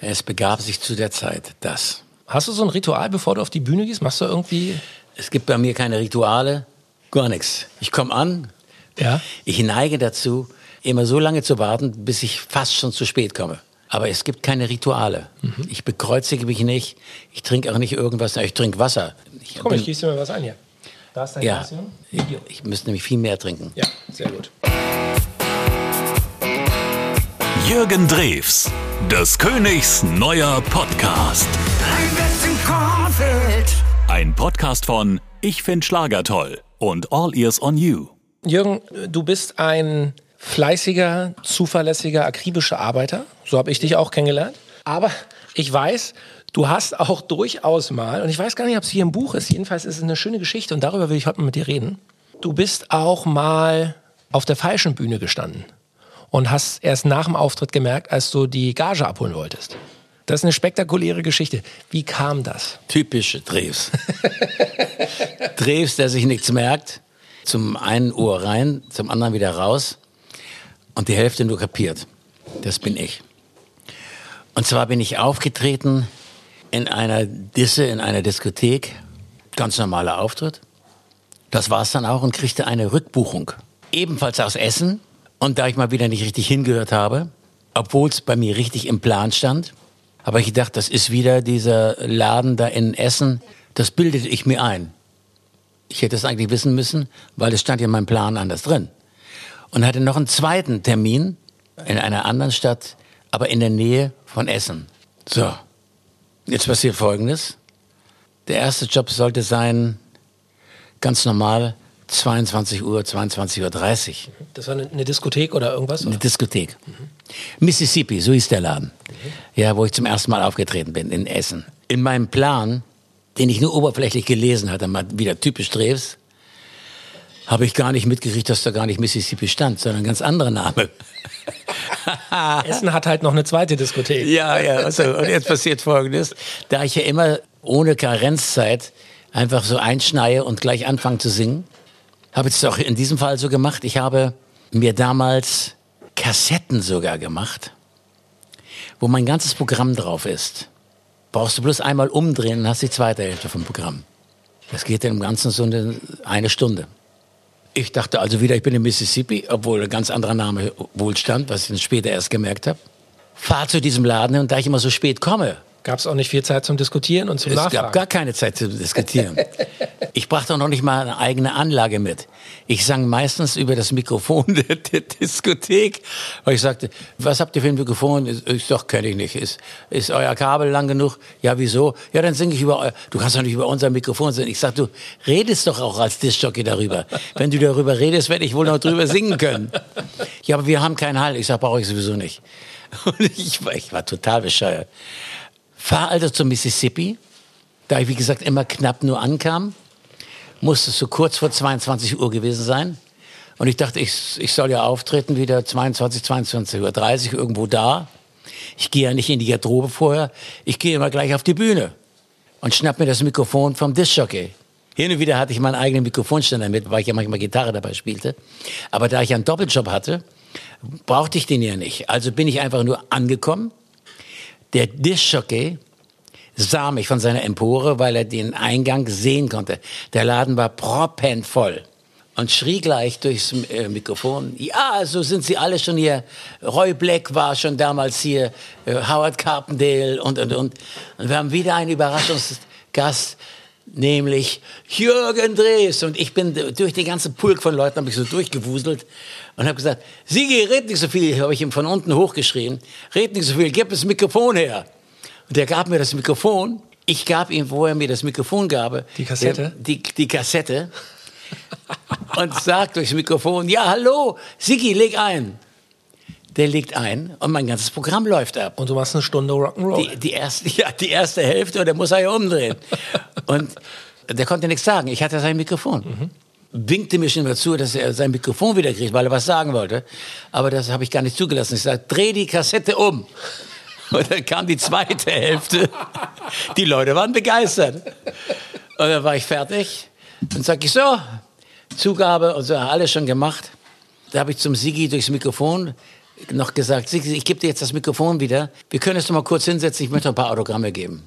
Es begab sich zu der Zeit, dass. Hast du so ein Ritual, bevor du auf die Bühne gehst? Machst du irgendwie. Es gibt bei mir keine Rituale, gar nichts. Ich komme an, Ja. ich neige dazu, immer so lange zu warten, bis ich fast schon zu spät komme. Aber es gibt keine Rituale. Mhm. Ich bekreuzige mich nicht. Ich trinke auch nicht irgendwas. Ich trinke Wasser. Ich Komm, ich bin- gieße dir mal was ein hier. Da ist dein ja, Glas, Jürgen. ich, ich müsste nämlich viel mehr trinken. Ja, sehr gut. Jürgen Drews, des Königs neuer Podcast. Ein Podcast von Ich find Schlager toll und All Ears on You. Jürgen, du bist ein fleißiger, zuverlässiger, akribischer Arbeiter. So habe ich dich auch kennengelernt. Aber ich weiß, du hast auch durchaus mal, und ich weiß gar nicht, ob es hier im Buch ist, jedenfalls ist es eine schöne Geschichte und darüber will ich heute mal mit dir reden. Du bist auch mal auf der falschen Bühne gestanden und hast erst nach dem Auftritt gemerkt, als du die Gage abholen wolltest. Das ist eine spektakuläre Geschichte. Wie kam das? Typisch Drews. Drews, der sich nichts merkt, zum einen Ohr rein, zum anderen wieder raus und die Hälfte nur kapiert. Das bin ich. Und zwar bin ich aufgetreten in einer Disse, in einer Diskothek, ganz normaler Auftritt. Das war es dann auch und kriegte eine Rückbuchung. Ebenfalls aus Essen. Und da ich mal wieder nicht richtig hingehört habe, obwohl es bei mir richtig im Plan stand, habe ich gedacht, das ist wieder dieser Laden da in Essen. Das bildete ich mir ein. Ich hätte es eigentlich wissen müssen, weil es stand ja in meinem Plan anders drin. Und hatte noch einen zweiten Termin in einer anderen Stadt, aber in der Nähe von Essen. So, jetzt passiert Folgendes. Der erste Job sollte sein, ganz normal, 22 Uhr, 22.30 Uhr. Das war eine, eine Diskothek oder irgendwas? Eine Diskothek. Mississippi, so hieß der Laden. Ja, wo ich zum ersten Mal aufgetreten bin, in Essen. In meinem Plan, den ich nur oberflächlich gelesen hatte, mal wieder typisch Drews, habe ich gar nicht mitgekriegt, dass da gar nicht Mississippi stand, sondern ein ganz anderer Name. Essen hat halt noch eine zweite Diskothek. Ja, ja, also, und jetzt passiert Folgendes. Da ich ja immer ohne Karenzzeit einfach so einschneie und gleich anfange zu singen, habe ich es auch in diesem Fall so gemacht. Ich habe mir damals Kassetten sogar gemacht, wo mein ganzes Programm drauf ist. Brauchst du bloß einmal umdrehen und hast die zweite Hälfte vom Programm. Das geht dann im Ganzen so eine, Stunde. Ich dachte also wieder, ich bin in Mississippi, obwohl ein ganz anderer Name wohl stand, was ich dann später erst gemerkt habe. Fahr zu diesem Laden und da ich immer so spät komme, Gab es auch nicht viel Zeit zum Diskutieren und zum es Nachfragen. gab gar keine Zeit zu diskutieren. Ich brachte auch noch nicht mal eine eigene Anlage mit. Ich sang meistens über das Mikrofon der, der Diskothek, weil ich sagte, was habt ihr für ein Mikrofon? Ich, doch, kenne ich nicht. Ist, ist euer Kabel lang genug? Ja, wieso? Ja, dann singe ich über eu- Du kannst doch nicht über unser Mikrofon singen. Ich sag, du redest doch auch als Diskjockey darüber. Wenn du darüber redest, werde ich wohl noch drüber singen können. Ja, aber wir haben keinen Hall. Ich sag, brauche ich sowieso nicht. Und ich, war- ich war total bescheuert. Fahr also zum Mississippi, da ich wie gesagt immer knapp nur ankam, musste es so kurz vor 22 Uhr gewesen sein. Und ich dachte, ich, ich soll ja auftreten, wieder 22, 22.30 Uhr irgendwo da. Ich gehe ja nicht in die Garderobe vorher, ich gehe immer gleich auf die Bühne und schnapp mir das Mikrofon vom Diskjockey. Hin und wieder hatte ich meinen eigenen Mikrofonständer mit, weil ich ja manchmal Gitarre dabei spielte. Aber da ich einen Doppeljob hatte, brauchte ich den ja nicht. Also bin ich einfach nur angekommen, der Diskjockey sah mich von seiner Empore, weil er den Eingang sehen konnte. Der Laden war proppenvoll und schrie gleich durchs äh, Mikrofon, ja, so sind sie alle schon hier. Roy Black war schon damals hier, äh, Howard Carpendale und, und, und. Und wir haben wieder einen Überraschungsgast, nämlich Jürgen Drees. Und ich bin durch den ganzen Pulk von Leuten, habe ich so durchgewuselt und habe gesagt, Sigi, red nicht so viel, habe ich ihm von unten hochgeschrien, red nicht so viel, gib das Mikrofon her. Und der gab mir das Mikrofon. Ich gab ihm, wo er mir das Mikrofon gab, Die Kassette? Die, die Kassette. und sagt durchs Mikrofon, ja, hallo, Sigi, leg ein. Der legt ein und mein ganzes Programm läuft ab. Und du machst eine Stunde Rock'n'Roll. Die, die, erste, ja, die erste Hälfte und der muss er ja umdrehen. Und der konnte nichts sagen. Ich hatte sein Mikrofon. Winkte mir schon dazu, dass er sein Mikrofon wieder kriegt, weil er was sagen wollte. Aber das habe ich gar nicht zugelassen. Ich sagte, dreh die Kassette um. Und dann kam die zweite Hälfte. Die Leute waren begeistert. Und dann war ich fertig. Dann sag ich so, Zugabe und so, alles schon gemacht. Da habe ich zum Sigi durchs Mikrofon noch gesagt, Sigi, ich gebe dir jetzt das Mikrofon wieder. Wir können jetzt noch mal kurz hinsetzen, ich möchte noch ein paar Autogramme geben.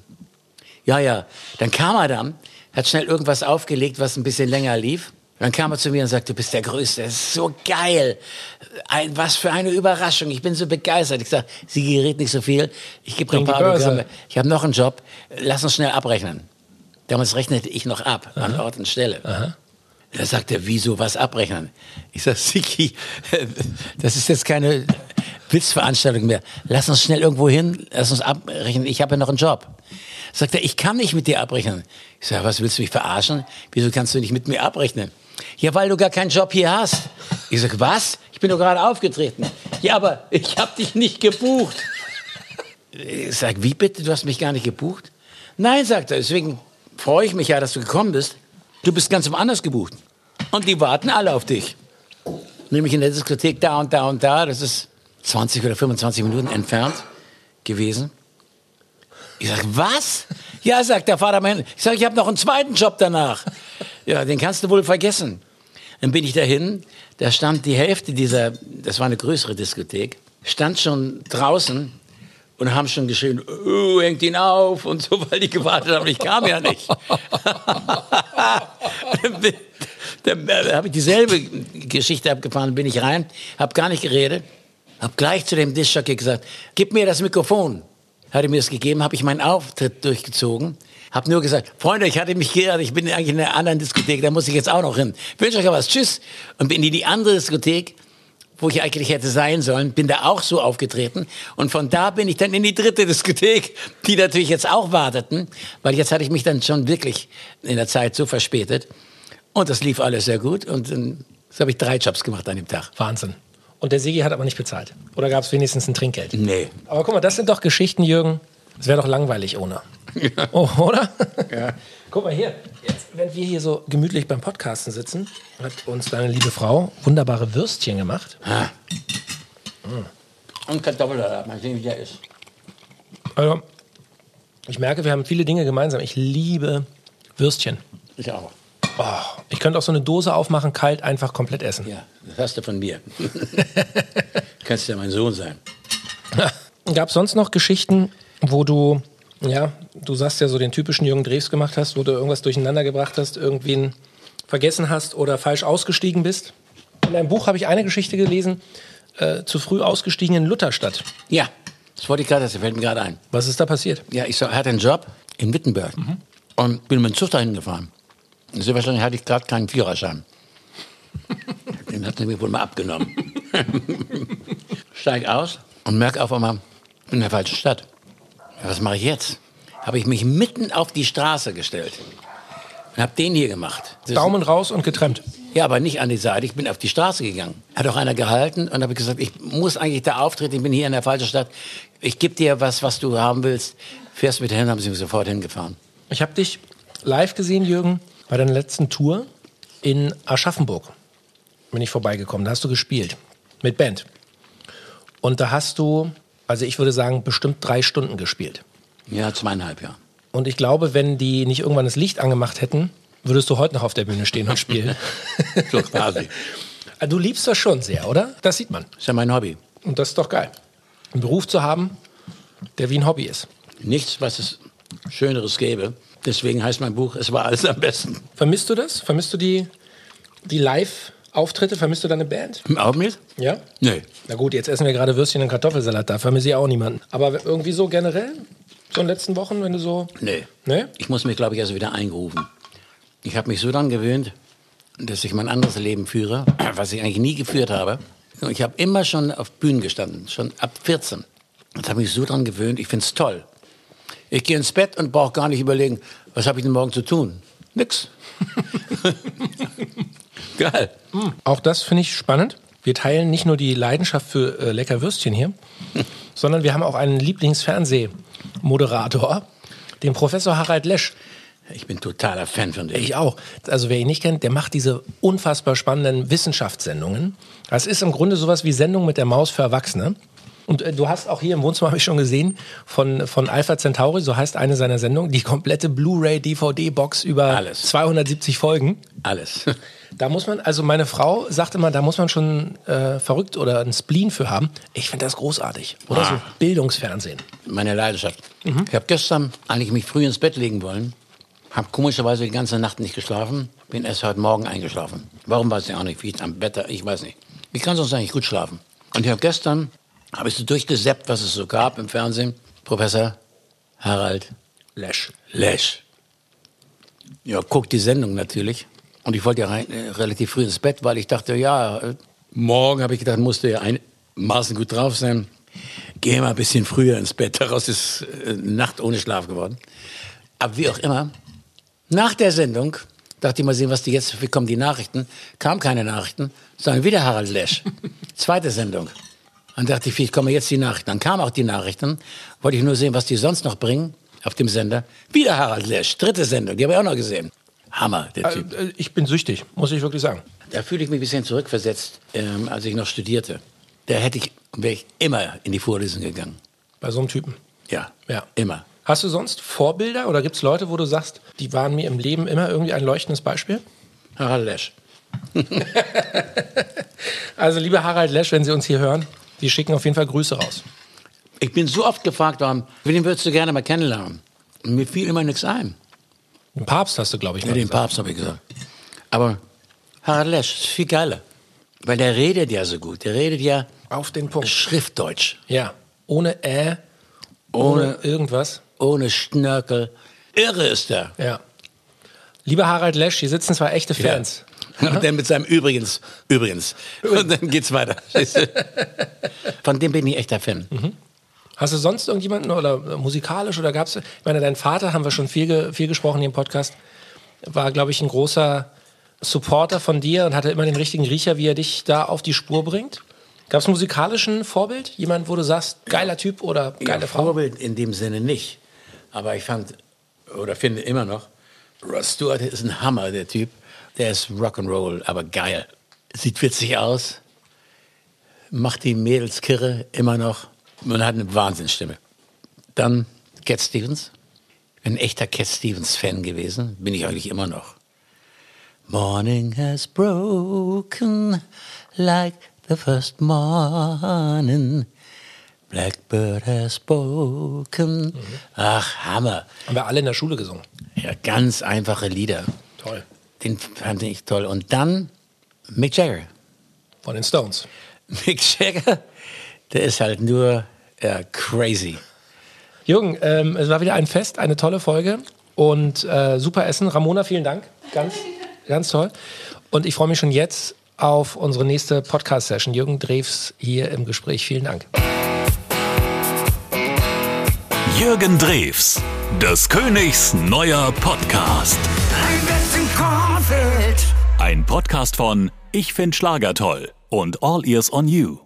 Ja, ja. Dann kam er dann, hat schnell irgendwas aufgelegt, was ein bisschen länger lief. Dann kam er zu mir und sagte, du bist der Größte, das ist so geil. Ein, was für eine Überraschung, ich bin so begeistert. Ich sage, Sie gerät nicht so viel, ich gebe noch ein paar Autogramme. Ich habe noch einen Job, lass uns schnell abrechnen. Damals rechnete ich noch ab, Aha. an Ort und Stelle. Aha. Da sagt er, wieso was abrechnen? Ich sage, Siki, das ist jetzt keine Witzveranstaltung mehr. Lass uns schnell irgendwo hin, lass uns abrechnen, ich habe ja noch einen Job. Sagt er, ich kann nicht mit dir abrechnen. Ich sage, was willst du mich verarschen? Wieso kannst du nicht mit mir abrechnen? Ja, weil du gar keinen Job hier hast. Ich sage, was? Ich bin doch gerade aufgetreten. Ja, aber ich habe dich nicht gebucht. Ich sage, wie bitte? Du hast mich gar nicht gebucht? Nein, sagt er, deswegen freue ich mich ja, dass du gekommen bist. Du bist ganz woanders gebucht. Und die warten alle auf dich. Nämlich in der Diskothek da und da und da. Das ist 20 oder 25 Minuten entfernt gewesen. Ich sage, was? Ja, sagt der Vater mein. Ich sage, ich habe noch einen zweiten Job danach. Ja, den kannst du wohl vergessen. Dann bin ich dahin. Da stand die Hälfte dieser, das war eine größere Diskothek, stand schon draußen und haben schon geschrien, oh, hängt ihn auf und so, weil die gewartet haben. Ich kam ja nicht. dann, dann habe ich dieselbe Geschichte abgefahren, bin ich rein, habe gar nicht geredet, habe gleich zu dem Dischjockey gesagt, gib mir das Mikrofon. Hat er mir das gegeben, habe ich meinen Auftritt durchgezogen. Hab nur gesagt, Freunde, ich hatte mich geirrt, ich bin eigentlich in einer anderen Diskothek, da muss ich jetzt auch noch hin. Wünsche euch was, tschüss. Und bin in die andere Diskothek, wo ich eigentlich hätte sein sollen, bin da auch so aufgetreten. Und von da bin ich dann in die dritte Diskothek, die natürlich jetzt auch warteten, weil jetzt hatte ich mich dann schon wirklich in der Zeit so verspätet. Und das lief alles sehr gut. Und dann so habe ich drei Jobs gemacht an dem Tag. Wahnsinn. Und der Sigi hat aber nicht bezahlt. Oder gab es wenigstens ein Trinkgeld? Nee. Aber guck mal, das sind doch Geschichten, Jürgen. Es wäre doch langweilig ohne. Ja. Oh, oder? Ja. Guck mal hier. Jetzt, wenn wir hier so gemütlich beim Podcasten sitzen, hat uns deine liebe Frau wunderbare Würstchen gemacht. Ah. Mm. Und Kartoffelsalat. Mal sehen, wie der ist. Also, ich merke, wir haben viele Dinge gemeinsam. Ich liebe Würstchen. Ich auch. Oh, ich könnte auch so eine Dose aufmachen, kalt, einfach komplett essen. Ja, das hast du von mir. Kannst ja mein Sohn sein. Gab es sonst noch Geschichten, wo du, ja, du sagst ja so den typischen Jürgen Drews gemacht hast, wo du irgendwas durcheinander gebracht hast, irgendwen vergessen hast oder falsch ausgestiegen bist? In deinem Buch habe ich eine Geschichte gelesen, äh, zu früh ausgestiegen in Lutherstadt. Ja, das wollte ich gerade, das fällt mir gerade ein. Was ist da passiert? Ja, ich hatte einen Job in Wittenberg mhm. und bin mit dem Zug dahin gefahren. Sehr wahrscheinlich hatte ich gerade keinen Führerschein. Den hat er mir wohl mal abgenommen. Steig aus und merke auf einmal, ich bin in der falschen Stadt. Ja, was mache ich jetzt? Habe ich mich mitten auf die Straße gestellt und habe den hier gemacht. Das Daumen raus und getrennt. Ja, aber nicht an die Seite. Ich bin auf die Straße gegangen. Hat auch einer gehalten und habe gesagt, ich muss eigentlich da auftreten. Ich bin hier in der falschen Stadt. Ich gebe dir was, was du haben willst. Fährst mit hin, haben sie mich sofort hingefahren. Ich habe dich live gesehen, Jürgen bei deiner letzten Tour in Aschaffenburg bin ich vorbeigekommen. Da hast du gespielt mit Band. Und da hast du, also ich würde sagen, bestimmt drei Stunden gespielt. Ja, zweieinhalb, ja. Und ich glaube, wenn die nicht irgendwann das Licht angemacht hätten, würdest du heute noch auf der Bühne stehen und spielen. so quasi. Du liebst das schon sehr, oder? Das sieht man. ist ja mein Hobby. Und das ist doch geil. Einen Beruf zu haben, der wie ein Hobby ist. Nichts, was es Schöneres gäbe. Deswegen heißt mein Buch, es war alles am besten. Vermisst du das? Vermisst du die, die Live-Auftritte? Vermisst du deine Band? Im Augenblick? Ja? Nee. Na gut, jetzt essen wir gerade Würstchen und Kartoffelsalat, da vermisse ich auch niemanden. Aber irgendwie so generell? So in den letzten Wochen, wenn du so... Nee. Nee? Ich muss mich, glaube ich, also wieder eingerufen. Ich habe mich so daran gewöhnt, dass ich mein anderes Leben führe, was ich eigentlich nie geführt habe. Ich habe immer schon auf Bühnen gestanden, schon ab 14. Und habe mich so daran gewöhnt, ich finde es toll. Ich gehe ins Bett und brauche gar nicht überlegen, was habe ich denn morgen zu tun? Nix. Geil. Hm. Auch das finde ich spannend. Wir teilen nicht nur die Leidenschaft für äh, lecker Würstchen hier, sondern wir haben auch einen Lieblingsfernsehmoderator, den Professor Harald Lesch. Ich bin totaler Fan von dem. Ich auch. Also wer ihn nicht kennt, der macht diese unfassbar spannenden Wissenschaftssendungen. Das ist im Grunde sowas wie Sendung mit der Maus für Erwachsene. Und äh, du hast auch hier im Wohnzimmer, habe ich schon gesehen, von, von Alpha Centauri, so heißt eine seiner Sendungen, die komplette Blu-ray-DVD-Box über Alles. 270 Folgen. Alles. Da muss man, also meine Frau sagt immer, da muss man schon äh, verrückt oder einen Spleen für haben. Ich finde das großartig. Oder Ah. so Bildungsfernsehen. Meine Leidenschaft. Ich habe gestern eigentlich mich früh ins Bett legen wollen. Habe komischerweise die ganze Nacht nicht geschlafen. Bin erst heute Morgen eingeschlafen. Warum weiß ich auch nicht. Wie am Wetter, ich weiß nicht. Ich kann sonst eigentlich gut schlafen. Und ich habe gestern, habe ich so durchgeseppt, was es so gab im Fernsehen. Professor Harald Lesch. Lesch. Ja, guckt die Sendung natürlich. Und ich wollte ja rein, äh, relativ früh ins Bett, weil ich dachte, ja, äh, morgen habe ich gedacht, musste ja einigermaßen gut drauf sein. Geh mal ein bisschen früher ins Bett. Daraus ist äh, Nacht ohne Schlaf geworden. Aber wie auch immer, nach der Sendung dachte ich mal sehen, was die jetzt, wie kommen die Nachrichten? Kam keine Nachrichten, sondern wieder Harald Lesch. Zweite Sendung. Dann dachte ich, vielleicht kommen jetzt die Nachrichten. Dann kamen auch die Nachrichten. Wollte ich nur sehen, was die sonst noch bringen auf dem Sender. Wieder Harald Lesch, dritte Sendung, die habe ich auch noch gesehen. Hammer, der Typ. Äh, ich bin süchtig, muss ich wirklich sagen. Da fühle ich mich ein bisschen zurückversetzt, ähm, als ich noch studierte. Da hätte ich, wäre ich immer in die Vorlesung gegangen. Bei so einem Typen. Ja, Ja. immer. Hast du sonst Vorbilder oder gibt es Leute, wo du sagst, die waren mir im Leben immer irgendwie ein leuchtendes Beispiel? Harald Lesch. Also, lieber Harald Lesch, wenn Sie uns hier hören, die schicken auf jeden Fall Grüße raus. Ich bin so oft gefragt worden, wen würdest du gerne mal kennenlernen? Und mir fiel immer nichts ein. Den Papst hast du, glaube ich, Ja, mal den gesagt. Papst habe ich gesagt. Aber Harald Lesch ist viel geiler. Weil der redet ja so gut. Der redet ja Auf den Punkt. Schriftdeutsch. Ja. Ohne Ä, ohne, Ohne- irgendwas. Ohne Schnörkel. Irre ist er. Ja. Lieber Harald Lesch, hier sitzen zwar echte Fans. Und dann mit seinem Übrigens, übrigens. Und dann geht's weiter. Von dem bin ich echter Fan. Hast du sonst irgendjemanden oder äh, musikalisch oder gab's? Ich meine, dein Vater haben wir schon viel, viel gesprochen hier im Podcast. War, glaube ich, ein großer Supporter von dir und hatte immer den richtigen Riecher, wie er dich da auf die Spur bringt. Gab es musikalischen Vorbild? Jemand, wo du sagst, geiler Typ oder geile ja, Frau? Vorbild in dem Sinne nicht. Aber ich fand, oder finde immer noch, Ross Stewart ist ein Hammer, der Typ. Der ist Rock'n'Roll, aber geil. Sieht witzig aus. Macht die Mädels kirre, immer noch. Und hat eine Wahnsinnsstimme. Dann Cat Stevens. Ich bin ein echter Cat Stevens-Fan gewesen. Bin ich eigentlich immer noch. Morning has broken like the first morning. Blackbird has spoken. Ach, Hammer. Haben wir alle in der Schule gesungen. Ja, ganz einfache Lieder. Toll. Den fand ich toll. Und dann Mick Jagger. Von den Stones. Mick Jagger, der ist halt nur ja, crazy. Jürgen, ähm, es war wieder ein Fest, eine tolle Folge und äh, super Essen. Ramona, vielen Dank. Ganz, ganz toll. Und ich freue mich schon jetzt auf unsere nächste Podcast-Session. Jürgen Drews hier im Gespräch. Vielen Dank. Jürgen Drews, des Königs neuer Podcast. Ein Podcast von Ich find Schlager toll und All Ears on You.